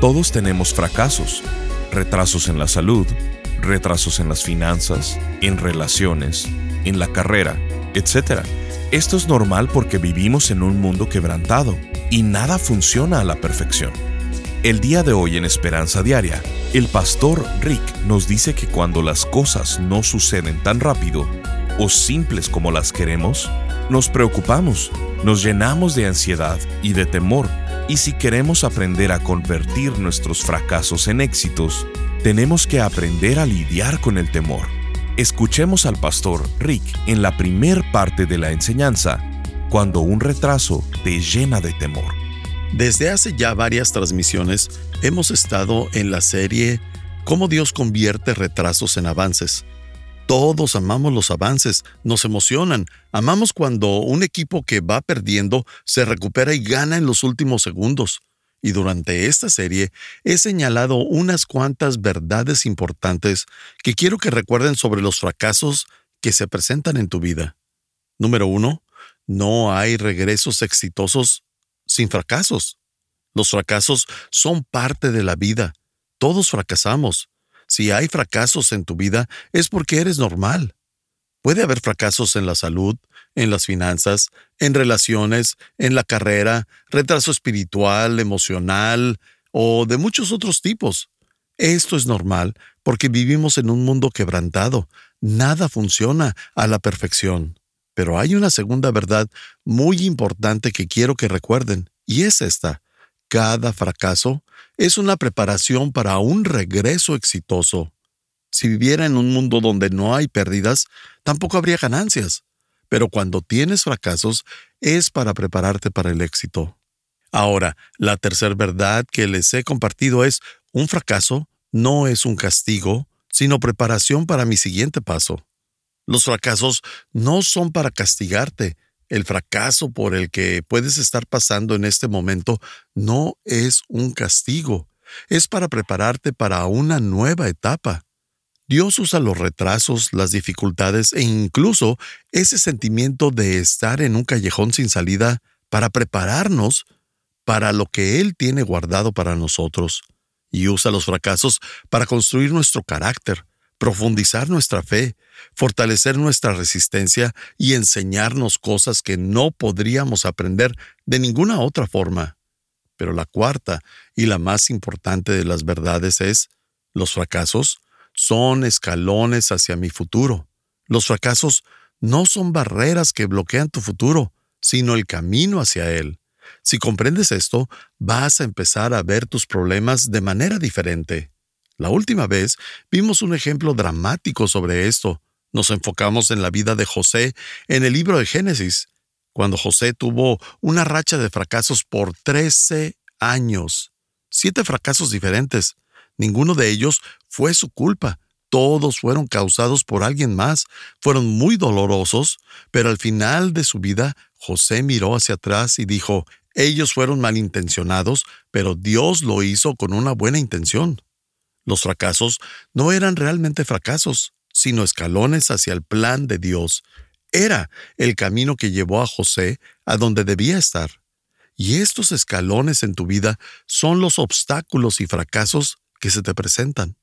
Todos tenemos fracasos. Retrasos en la salud, retrasos en las finanzas, en relaciones, en la carrera, etc. Esto es normal porque vivimos en un mundo quebrantado y nada funciona a la perfección. El día de hoy en Esperanza Diaria, el pastor Rick nos dice que cuando las cosas no suceden tan rápido o simples como las queremos, nos preocupamos, nos llenamos de ansiedad y de temor, y si queremos aprender a convertir nuestros fracasos en éxitos, tenemos que aprender a lidiar con el temor. Escuchemos al pastor Rick en la primer parte de la enseñanza, cuando un retraso te llena de temor. Desde hace ya varias transmisiones hemos estado en la serie Cómo Dios convierte retrasos en avances. Todos amamos los avances, nos emocionan, amamos cuando un equipo que va perdiendo se recupera y gana en los últimos segundos. Y durante esta serie he señalado unas cuantas verdades importantes que quiero que recuerden sobre los fracasos que se presentan en tu vida. Número uno, no hay regresos exitosos sin fracasos. Los fracasos son parte de la vida. Todos fracasamos. Si hay fracasos en tu vida es porque eres normal. Puede haber fracasos en la salud, en las finanzas, en relaciones, en la carrera, retraso espiritual, emocional o de muchos otros tipos. Esto es normal porque vivimos en un mundo quebrantado. Nada funciona a la perfección. Pero hay una segunda verdad muy importante que quiero que recuerden, y es esta. Cada fracaso es una preparación para un regreso exitoso. Si viviera en un mundo donde no hay pérdidas, tampoco habría ganancias. Pero cuando tienes fracasos, es para prepararte para el éxito. Ahora, la tercera verdad que les he compartido es, un fracaso no es un castigo, sino preparación para mi siguiente paso. Los fracasos no son para castigarte. El fracaso por el que puedes estar pasando en este momento no es un castigo, es para prepararte para una nueva etapa. Dios usa los retrasos, las dificultades e incluso ese sentimiento de estar en un callejón sin salida para prepararnos para lo que Él tiene guardado para nosotros. Y usa los fracasos para construir nuestro carácter, profundizar nuestra fe, fortalecer nuestra resistencia y enseñarnos cosas que no podríamos aprender de ninguna otra forma. Pero la cuarta y la más importante de las verdades es, los fracasos son escalones hacia mi futuro. Los fracasos no son barreras que bloquean tu futuro, sino el camino hacia él. Si comprendes esto, vas a empezar a ver tus problemas de manera diferente. La última vez vimos un ejemplo dramático sobre esto. Nos enfocamos en la vida de José en el libro de Génesis, cuando José tuvo una racha de fracasos por 13 años. Siete fracasos diferentes. Ninguno de ellos fue su culpa. Todos fueron causados por alguien más. Fueron muy dolorosos, pero al final de su vida, José miró hacia atrás y dijo, ellos fueron malintencionados, pero Dios lo hizo con una buena intención. Los fracasos no eran realmente fracasos, sino escalones hacia el plan de Dios. Era el camino que llevó a José a donde debía estar. Y estos escalones en tu vida son los obstáculos y fracasos que se te presentan.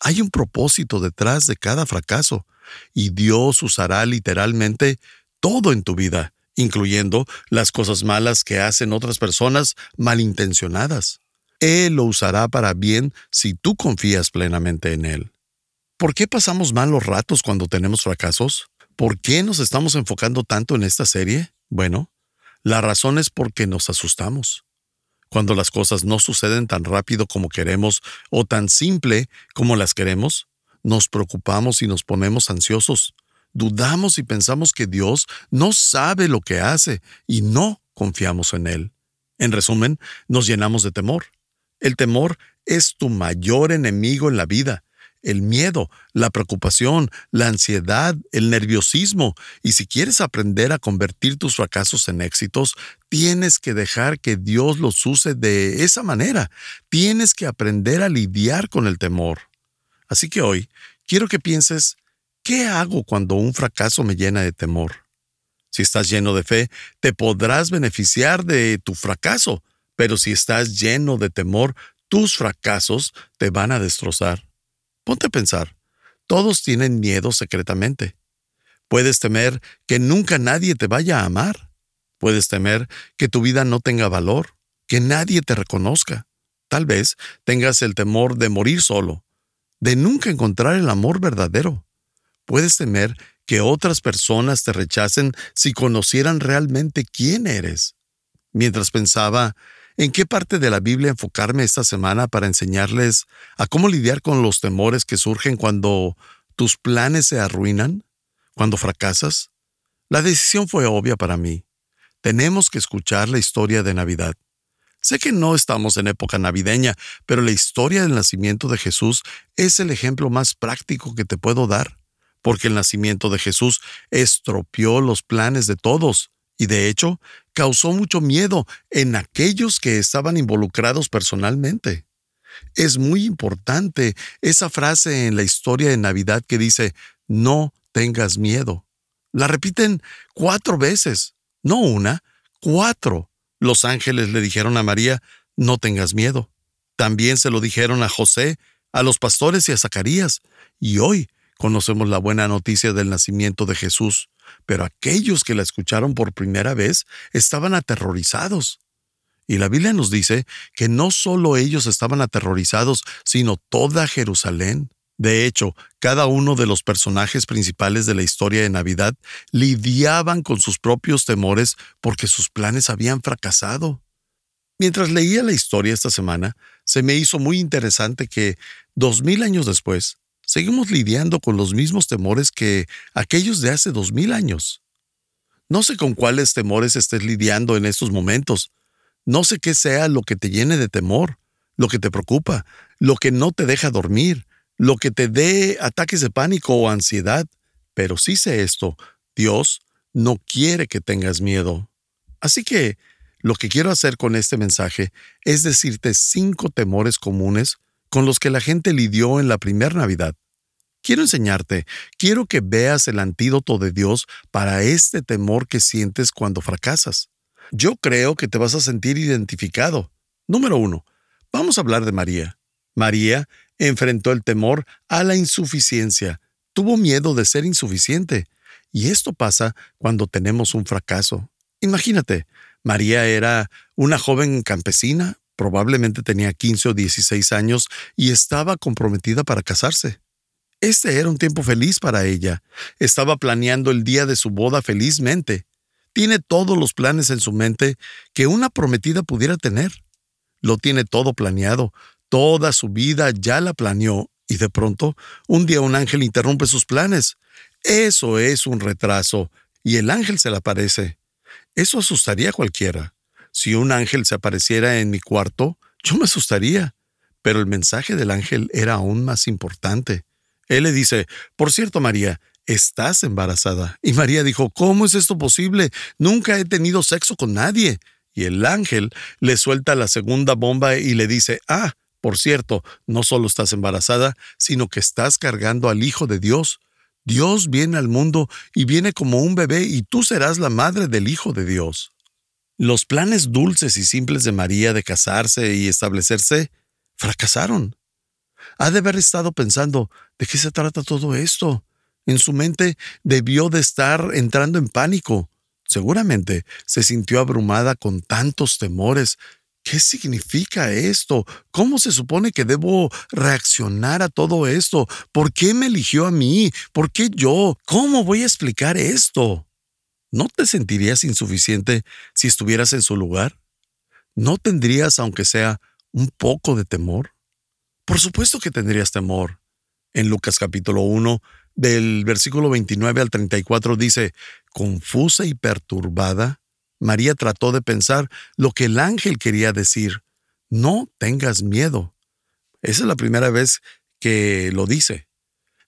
Hay un propósito detrás de cada fracaso, y Dios usará literalmente todo en tu vida, incluyendo las cosas malas que hacen otras personas malintencionadas. Él lo usará para bien si tú confías plenamente en Él. ¿Por qué pasamos malos ratos cuando tenemos fracasos? ¿Por qué nos estamos enfocando tanto en esta serie? Bueno, la razón es porque nos asustamos. Cuando las cosas no suceden tan rápido como queremos o tan simple como las queremos, nos preocupamos y nos ponemos ansiosos. Dudamos y pensamos que Dios no sabe lo que hace y no confiamos en Él. En resumen, nos llenamos de temor. El temor es tu mayor enemigo en la vida. El miedo, la preocupación, la ansiedad, el nerviosismo. Y si quieres aprender a convertir tus fracasos en éxitos, tienes que dejar que Dios los use de esa manera. Tienes que aprender a lidiar con el temor. Así que hoy quiero que pienses, ¿qué hago cuando un fracaso me llena de temor? Si estás lleno de fe, te podrás beneficiar de tu fracaso, pero si estás lleno de temor, tus fracasos te van a destrozar. Ponte a pensar, todos tienen miedo secretamente. Puedes temer que nunca nadie te vaya a amar. Puedes temer que tu vida no tenga valor, que nadie te reconozca. Tal vez tengas el temor de morir solo, de nunca encontrar el amor verdadero. Puedes temer que otras personas te rechacen si conocieran realmente quién eres. Mientras pensaba en qué parte de la Biblia enfocarme esta semana para enseñarles a cómo lidiar con los temores que surgen cuando tus planes se arruinan, cuando fracasas, la decisión fue obvia para mí. Tenemos que escuchar la historia de Navidad. Sé que no estamos en época navideña, pero la historia del nacimiento de Jesús es el ejemplo más práctico que te puedo dar porque el nacimiento de Jesús estropeó los planes de todos y de hecho causó mucho miedo en aquellos que estaban involucrados personalmente. Es muy importante esa frase en la historia de Navidad que dice, no tengas miedo. La repiten cuatro veces, no una, cuatro. Los ángeles le dijeron a María, no tengas miedo. También se lo dijeron a José, a los pastores y a Zacarías. Y hoy Conocemos la buena noticia del nacimiento de Jesús, pero aquellos que la escucharon por primera vez estaban aterrorizados. Y la Biblia nos dice que no solo ellos estaban aterrorizados, sino toda Jerusalén. De hecho, cada uno de los personajes principales de la historia de Navidad lidiaban con sus propios temores porque sus planes habían fracasado. Mientras leía la historia esta semana, se me hizo muy interesante que, dos mil años después, seguimos lidiando con los mismos temores que aquellos de hace dos mil años. No sé con cuáles temores estés lidiando en estos momentos. No sé qué sea lo que te llene de temor, lo que te preocupa, lo que no te deja dormir, lo que te dé ataques de pánico o ansiedad. Pero sí sé esto, Dios no quiere que tengas miedo. Así que lo que quiero hacer con este mensaje es decirte cinco temores comunes con los que la gente lidió en la primera Navidad. Quiero enseñarte, quiero que veas el antídoto de Dios para este temor que sientes cuando fracasas. Yo creo que te vas a sentir identificado. Número uno, vamos a hablar de María. María enfrentó el temor a la insuficiencia, tuvo miedo de ser insuficiente. Y esto pasa cuando tenemos un fracaso. Imagínate, María era una joven campesina, Probablemente tenía 15 o 16 años y estaba comprometida para casarse. Este era un tiempo feliz para ella. Estaba planeando el día de su boda felizmente. Tiene todos los planes en su mente que una prometida pudiera tener. Lo tiene todo planeado. Toda su vida ya la planeó y de pronto un día un ángel interrumpe sus planes. Eso es un retraso y el ángel se le aparece. Eso asustaría a cualquiera. Si un ángel se apareciera en mi cuarto, yo me asustaría. Pero el mensaje del ángel era aún más importante. Él le dice, por cierto, María, estás embarazada. Y María dijo, ¿cómo es esto posible? Nunca he tenido sexo con nadie. Y el ángel le suelta la segunda bomba y le dice, ah, por cierto, no solo estás embarazada, sino que estás cargando al Hijo de Dios. Dios viene al mundo y viene como un bebé y tú serás la madre del Hijo de Dios. Los planes dulces y simples de María de casarse y establecerse fracasaron. Ha de haber estado pensando, ¿de qué se trata todo esto? En su mente debió de estar entrando en pánico. Seguramente se sintió abrumada con tantos temores. ¿Qué significa esto? ¿Cómo se supone que debo reaccionar a todo esto? ¿Por qué me eligió a mí? ¿Por qué yo? ¿Cómo voy a explicar esto? ¿No te sentirías insuficiente si estuvieras en su lugar? ¿No tendrías, aunque sea, un poco de temor? Por supuesto que tendrías temor. En Lucas capítulo 1, del versículo 29 al 34 dice, confusa y perturbada, María trató de pensar lo que el ángel quería decir. No tengas miedo. Esa es la primera vez que lo dice.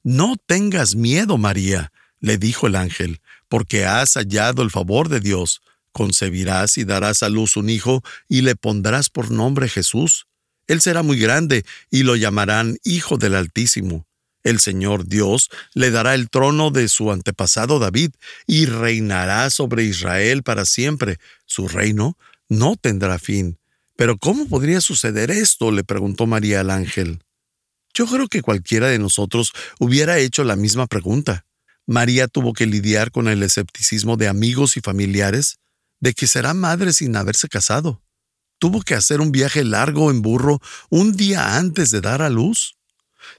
No tengas miedo, María, le dijo el ángel, porque has hallado el favor de Dios. Concebirás y darás a luz un hijo y le pondrás por nombre Jesús. Él será muy grande y lo llamarán Hijo del Altísimo. El Señor Dios le dará el trono de su antepasado David y reinará sobre Israel para siempre. Su reino no tendrá fin. Pero ¿cómo podría suceder esto? le preguntó María al ángel. Yo creo que cualquiera de nosotros hubiera hecho la misma pregunta. María tuvo que lidiar con el escepticismo de amigos y familiares de que será madre sin haberse casado. Tuvo que hacer un viaje largo en burro un día antes de dar a luz.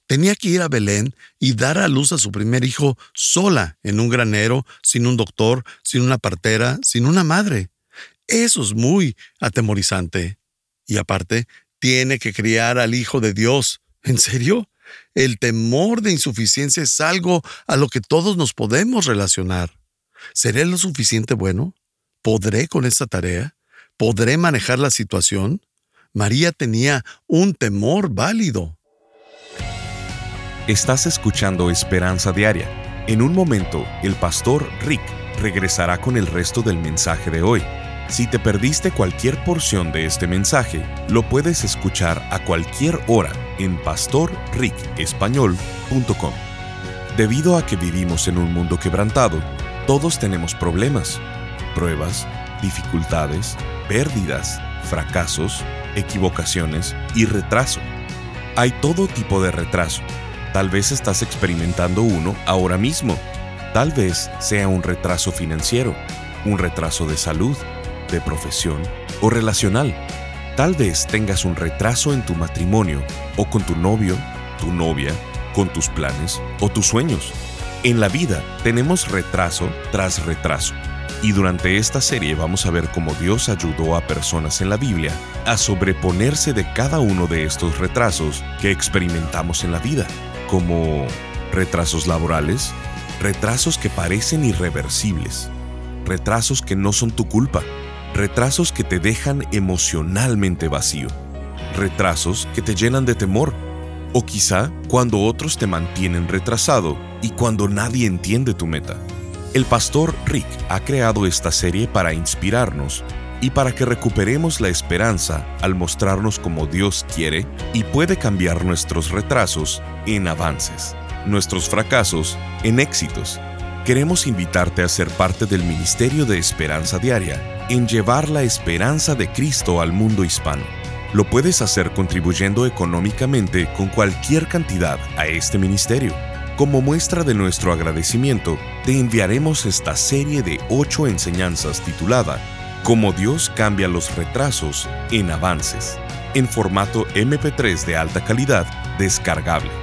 Tenía que ir a Belén y dar a luz a su primer hijo sola, en un granero, sin un doctor, sin una partera, sin una madre. Eso es muy atemorizante. Y aparte, tiene que criar al Hijo de Dios. ¿En serio? El temor de insuficiencia es algo a lo que todos nos podemos relacionar. ¿Seré lo suficiente bueno? ¿Podré con esta tarea? ¿Podré manejar la situación? María tenía un temor válido. Estás escuchando Esperanza Diaria. En un momento, el pastor Rick regresará con el resto del mensaje de hoy. Si te perdiste cualquier porción de este mensaje, lo puedes escuchar a cualquier hora en pastorricespañol.com. Debido a que vivimos en un mundo quebrantado, todos tenemos problemas, pruebas, dificultades, pérdidas, fracasos, equivocaciones y retraso. Hay todo tipo de retraso Tal vez estás experimentando uno ahora mismo. Tal vez sea un retraso financiero, un retraso de salud, de profesión o relacional. Tal vez tengas un retraso en tu matrimonio o con tu novio, tu novia, con tus planes o tus sueños. En la vida tenemos retraso tras retraso. Y durante esta serie vamos a ver cómo Dios ayudó a personas en la Biblia a sobreponerse de cada uno de estos retrasos que experimentamos en la vida como retrasos laborales, retrasos que parecen irreversibles, retrasos que no son tu culpa, retrasos que te dejan emocionalmente vacío, retrasos que te llenan de temor, o quizá cuando otros te mantienen retrasado y cuando nadie entiende tu meta. El pastor Rick ha creado esta serie para inspirarnos y para que recuperemos la esperanza al mostrarnos como Dios quiere y puede cambiar nuestros retrasos en avances, nuestros fracasos en éxitos. Queremos invitarte a ser parte del Ministerio de Esperanza Diaria en llevar la esperanza de Cristo al mundo hispano. Lo puedes hacer contribuyendo económicamente con cualquier cantidad a este ministerio. Como muestra de nuestro agradecimiento, te enviaremos esta serie de ocho enseñanzas titulada Cómo Dios cambia los retrasos en avances, en formato MP3 de alta calidad descargable.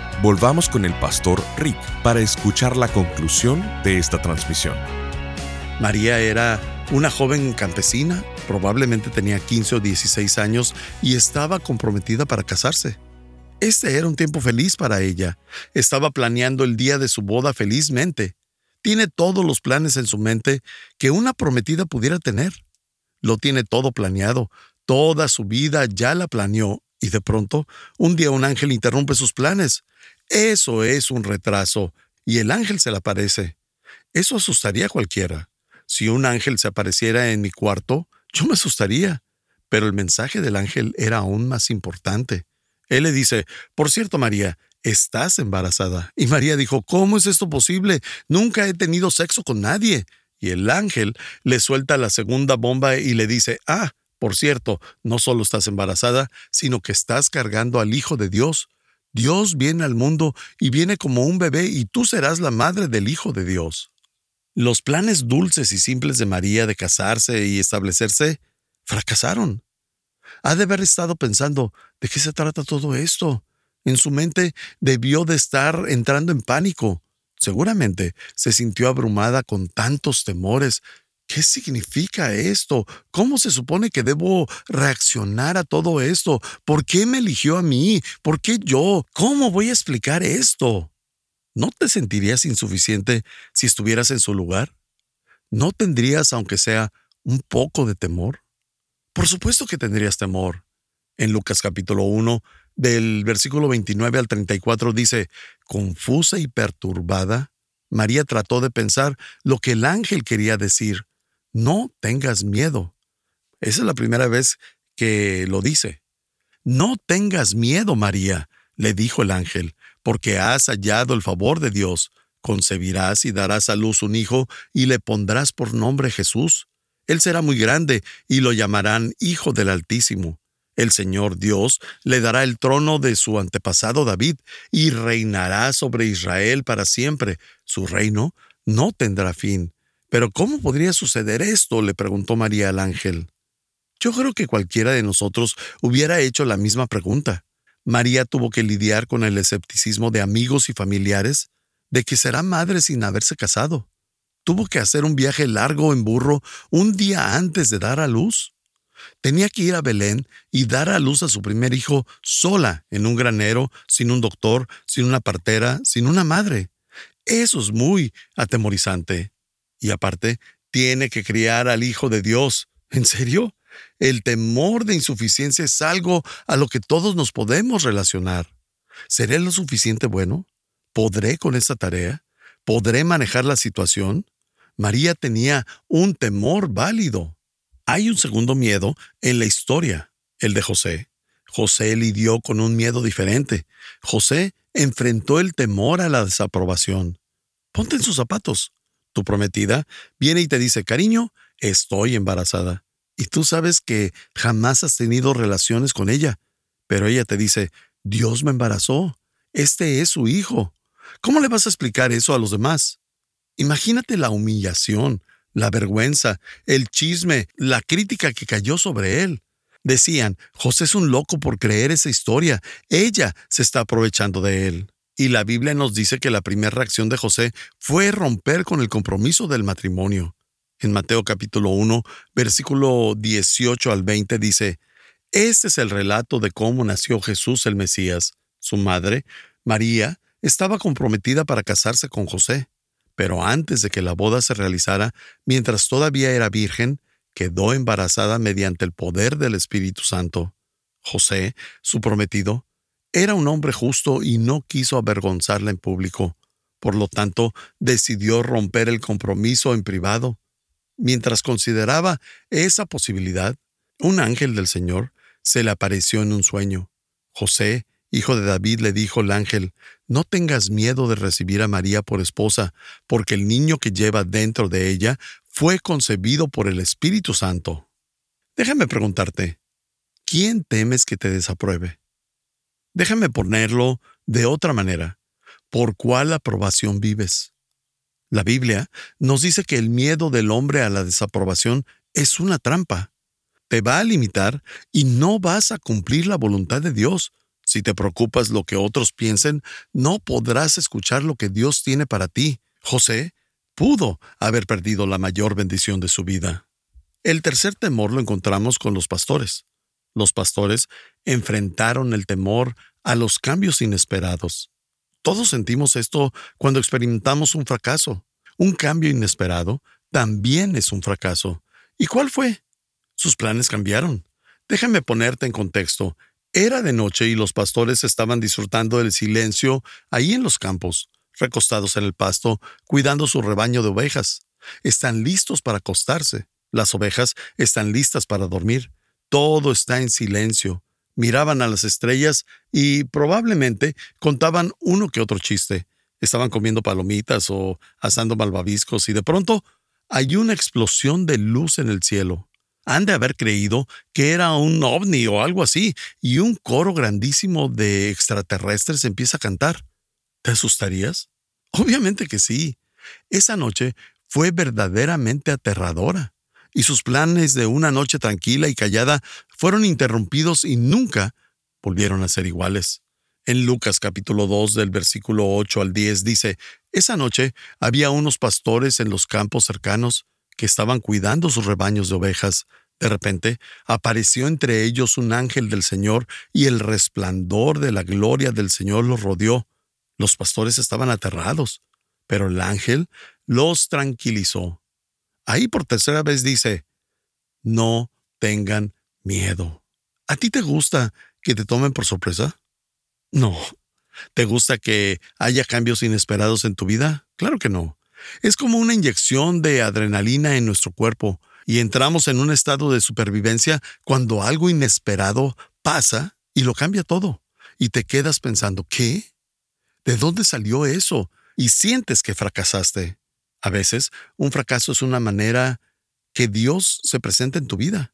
volvamos con el pastor Rick para escuchar la conclusión de esta transmisión. María era una joven campesina, probablemente tenía 15 o 16 años y estaba comprometida para casarse. Este era un tiempo feliz para ella. Estaba planeando el día de su boda felizmente. Tiene todos los planes en su mente que una prometida pudiera tener. Lo tiene todo planeado, toda su vida ya la planeó y de pronto un día un ángel interrumpe sus planes. Eso es un retraso y el ángel se le aparece. Eso asustaría a cualquiera. Si un ángel se apareciera en mi cuarto, yo me asustaría. Pero el mensaje del ángel era aún más importante. Él le dice, por cierto, María, estás embarazada. Y María dijo, ¿cómo es esto posible? Nunca he tenido sexo con nadie. Y el ángel le suelta la segunda bomba y le dice, ah, por cierto, no solo estás embarazada, sino que estás cargando al Hijo de Dios. Dios viene al mundo y viene como un bebé y tú serás la madre del Hijo de Dios. Los planes dulces y simples de María de casarse y establecerse fracasaron. Ha de haber estado pensando, ¿de qué se trata todo esto? En su mente debió de estar entrando en pánico. Seguramente se sintió abrumada con tantos temores. ¿Qué significa esto? ¿Cómo se supone que debo reaccionar a todo esto? ¿Por qué me eligió a mí? ¿Por qué yo? ¿Cómo voy a explicar esto? ¿No te sentirías insuficiente si estuvieras en su lugar? ¿No tendrías, aunque sea, un poco de temor? Por supuesto que tendrías temor. En Lucas capítulo 1, del versículo 29 al 34 dice, confusa y perturbada, María trató de pensar lo que el ángel quería decir. No tengas miedo. Esa es la primera vez que lo dice. No tengas miedo, María, le dijo el ángel, porque has hallado el favor de Dios. Concebirás y darás a luz un hijo y le pondrás por nombre Jesús. Él será muy grande y lo llamarán Hijo del Altísimo el Señor Dios le dará el trono de su antepasado David y reinará sobre Israel para siempre. Su reino no tendrá fin. Pero ¿cómo podría suceder esto? le preguntó María al ángel. Yo creo que cualquiera de nosotros hubiera hecho la misma pregunta. María tuvo que lidiar con el escepticismo de amigos y familiares de que será madre sin haberse casado. Tuvo que hacer un viaje largo en burro un día antes de dar a luz. Tenía que ir a Belén y dar a luz a su primer hijo sola, en un granero, sin un doctor, sin una partera, sin una madre. Eso es muy atemorizante. Y aparte, tiene que criar al Hijo de Dios. ¿En serio? El temor de insuficiencia es algo a lo que todos nos podemos relacionar. ¿Seré lo suficiente bueno? ¿Podré con esa tarea? ¿Podré manejar la situación? María tenía un temor válido. Hay un segundo miedo en la historia, el de José. José lidió con un miedo diferente. José enfrentó el temor a la desaprobación. Ponte en sus zapatos. Tu prometida viene y te dice, cariño, estoy embarazada. Y tú sabes que jamás has tenido relaciones con ella. Pero ella te dice, Dios me embarazó. Este es su hijo. ¿Cómo le vas a explicar eso a los demás? Imagínate la humillación, la vergüenza, el chisme, la crítica que cayó sobre él. Decían, José es un loco por creer esa historia, ella se está aprovechando de él. Y la Biblia nos dice que la primera reacción de José fue romper con el compromiso del matrimonio. En Mateo capítulo 1, versículo 18 al 20 dice, Este es el relato de cómo nació Jesús el Mesías. Su madre, María, estaba comprometida para casarse con José. Pero antes de que la boda se realizara, mientras todavía era virgen, quedó embarazada mediante el poder del Espíritu Santo. José, su prometido, era un hombre justo y no quiso avergonzarla en público. Por lo tanto, decidió romper el compromiso en privado. Mientras consideraba esa posibilidad, un ángel del Señor se le apareció en un sueño. José hijo de David, le dijo el ángel, No tengas miedo de recibir a María por esposa, porque el niño que lleva dentro de ella fue concebido por el Espíritu Santo. Déjame preguntarte, ¿quién temes que te desapruebe? Déjame ponerlo de otra manera. ¿Por cuál aprobación vives? La Biblia nos dice que el miedo del hombre a la desaprobación es una trampa. Te va a limitar y no vas a cumplir la voluntad de Dios si te preocupas lo que otros piensen, no podrás escuchar lo que Dios tiene para ti. José pudo haber perdido la mayor bendición de su vida. El tercer temor lo encontramos con los pastores. Los pastores enfrentaron el temor a los cambios inesperados. Todos sentimos esto cuando experimentamos un fracaso. Un cambio inesperado también es un fracaso. ¿Y cuál fue? Sus planes cambiaron. Déjame ponerte en contexto. Era de noche y los pastores estaban disfrutando del silencio ahí en los campos, recostados en el pasto, cuidando su rebaño de ovejas. Están listos para acostarse. Las ovejas están listas para dormir. Todo está en silencio. Miraban a las estrellas y probablemente contaban uno que otro chiste. Estaban comiendo palomitas o asando malvaviscos y de pronto hay una explosión de luz en el cielo. Han de haber creído que era un ovni o algo así, y un coro grandísimo de extraterrestres empieza a cantar. ¿Te asustarías? Obviamente que sí. Esa noche fue verdaderamente aterradora, y sus planes de una noche tranquila y callada fueron interrumpidos y nunca volvieron a ser iguales. En Lucas capítulo 2 del versículo 8 al 10 dice, Esa noche había unos pastores en los campos cercanos que estaban cuidando sus rebaños de ovejas. De repente apareció entre ellos un ángel del Señor y el resplandor de la gloria del Señor los rodeó. Los pastores estaban aterrados, pero el ángel los tranquilizó. Ahí por tercera vez dice, no tengan miedo. ¿A ti te gusta que te tomen por sorpresa? No. ¿Te gusta que haya cambios inesperados en tu vida? Claro que no. Es como una inyección de adrenalina en nuestro cuerpo y entramos en un estado de supervivencia cuando algo inesperado pasa y lo cambia todo. Y te quedas pensando, ¿qué? ¿De dónde salió eso? Y sientes que fracasaste. A veces, un fracaso es una manera que Dios se presenta en tu vida.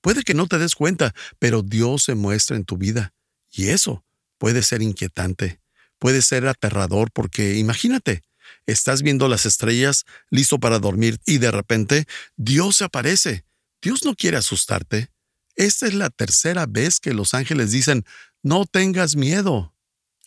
Puede que no te des cuenta, pero Dios se muestra en tu vida. Y eso puede ser inquietante, puede ser aterrador porque imagínate, estás viendo las estrellas, listo para dormir y de repente Dios se aparece. Dios no quiere asustarte. Esta es la tercera vez que los ángeles dicen, no tengas miedo.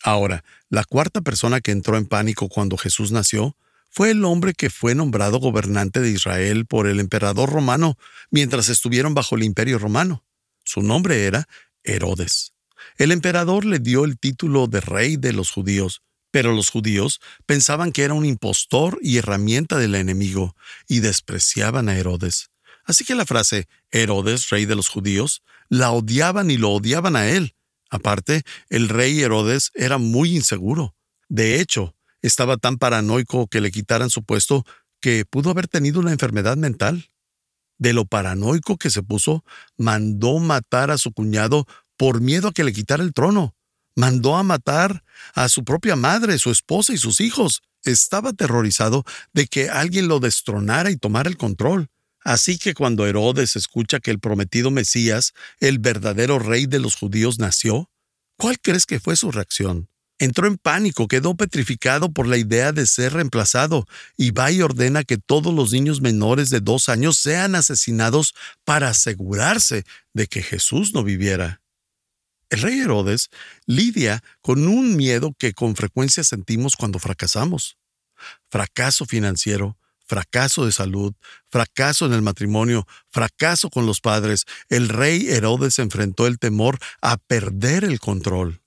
Ahora, la cuarta persona que entró en pánico cuando Jesús nació fue el hombre que fue nombrado gobernante de Israel por el emperador romano mientras estuvieron bajo el imperio romano. Su nombre era Herodes. El emperador le dio el título de rey de los judíos, pero los judíos pensaban que era un impostor y herramienta del enemigo, y despreciaban a Herodes. Así que la frase Herodes, rey de los judíos, la odiaban y lo odiaban a él. Aparte, el rey Herodes era muy inseguro. De hecho, estaba tan paranoico que le quitaran su puesto que pudo haber tenido una enfermedad mental. De lo paranoico que se puso, mandó matar a su cuñado por miedo a que le quitara el trono. Mandó a matar a su propia madre, su esposa y sus hijos. Estaba aterrorizado de que alguien lo destronara y tomara el control. Así que cuando Herodes escucha que el prometido Mesías, el verdadero rey de los judíos, nació, ¿cuál crees que fue su reacción? Entró en pánico, quedó petrificado por la idea de ser reemplazado, y va y ordena que todos los niños menores de dos años sean asesinados para asegurarse de que Jesús no viviera. El rey Herodes lidia con un miedo que con frecuencia sentimos cuando fracasamos. Fracaso financiero, fracaso de salud, fracaso en el matrimonio, fracaso con los padres. El rey Herodes enfrentó el temor a perder el control.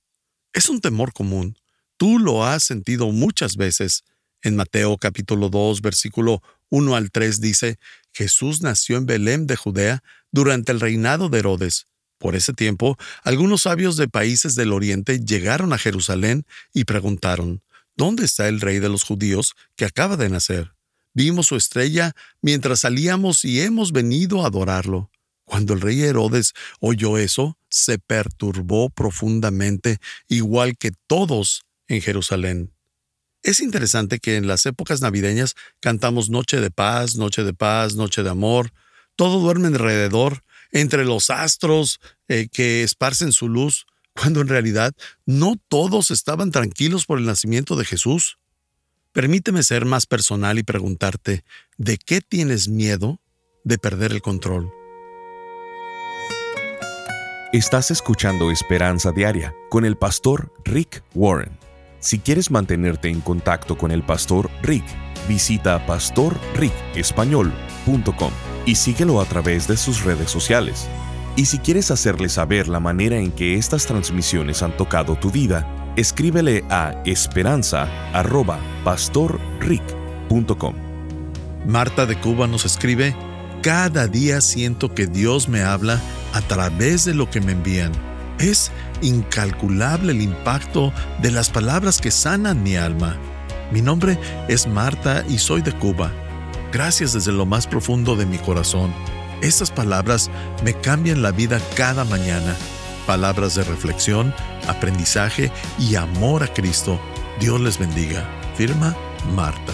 Es un temor común. Tú lo has sentido muchas veces. En Mateo capítulo 2, versículo 1 al 3 dice, Jesús nació en Belén de Judea durante el reinado de Herodes. Por ese tiempo, algunos sabios de países del oriente llegaron a Jerusalén y preguntaron, ¿Dónde está el rey de los judíos que acaba de nacer? Vimos su estrella mientras salíamos y hemos venido a adorarlo. Cuando el rey Herodes oyó eso, se perturbó profundamente, igual que todos en Jerusalén. Es interesante que en las épocas navideñas cantamos Noche de paz, Noche de paz, Noche de amor, todo duerme alrededor, entre los astros eh, que esparcen su luz, cuando en realidad no todos estaban tranquilos por el nacimiento de Jesús. Permíteme ser más personal y preguntarte, ¿de qué tienes miedo de perder el control? Estás escuchando Esperanza Diaria con el pastor Rick Warren. Si quieres mantenerte en contacto con el pastor Rick, visita pastorricespañol.com y síguelo a través de sus redes sociales. Y si quieres hacerle saber la manera en que estas transmisiones han tocado tu vida, escríbele a esperanza.pastorrick.com. Marta de Cuba nos escribe, Cada día siento que Dios me habla a través de lo que me envían. Es incalculable el impacto de las palabras que sanan mi alma. Mi nombre es Marta y soy de Cuba. Gracias desde lo más profundo de mi corazón. Estas palabras me cambian la vida cada mañana. Palabras de reflexión, aprendizaje y amor a Cristo. Dios les bendiga. Firma Marta.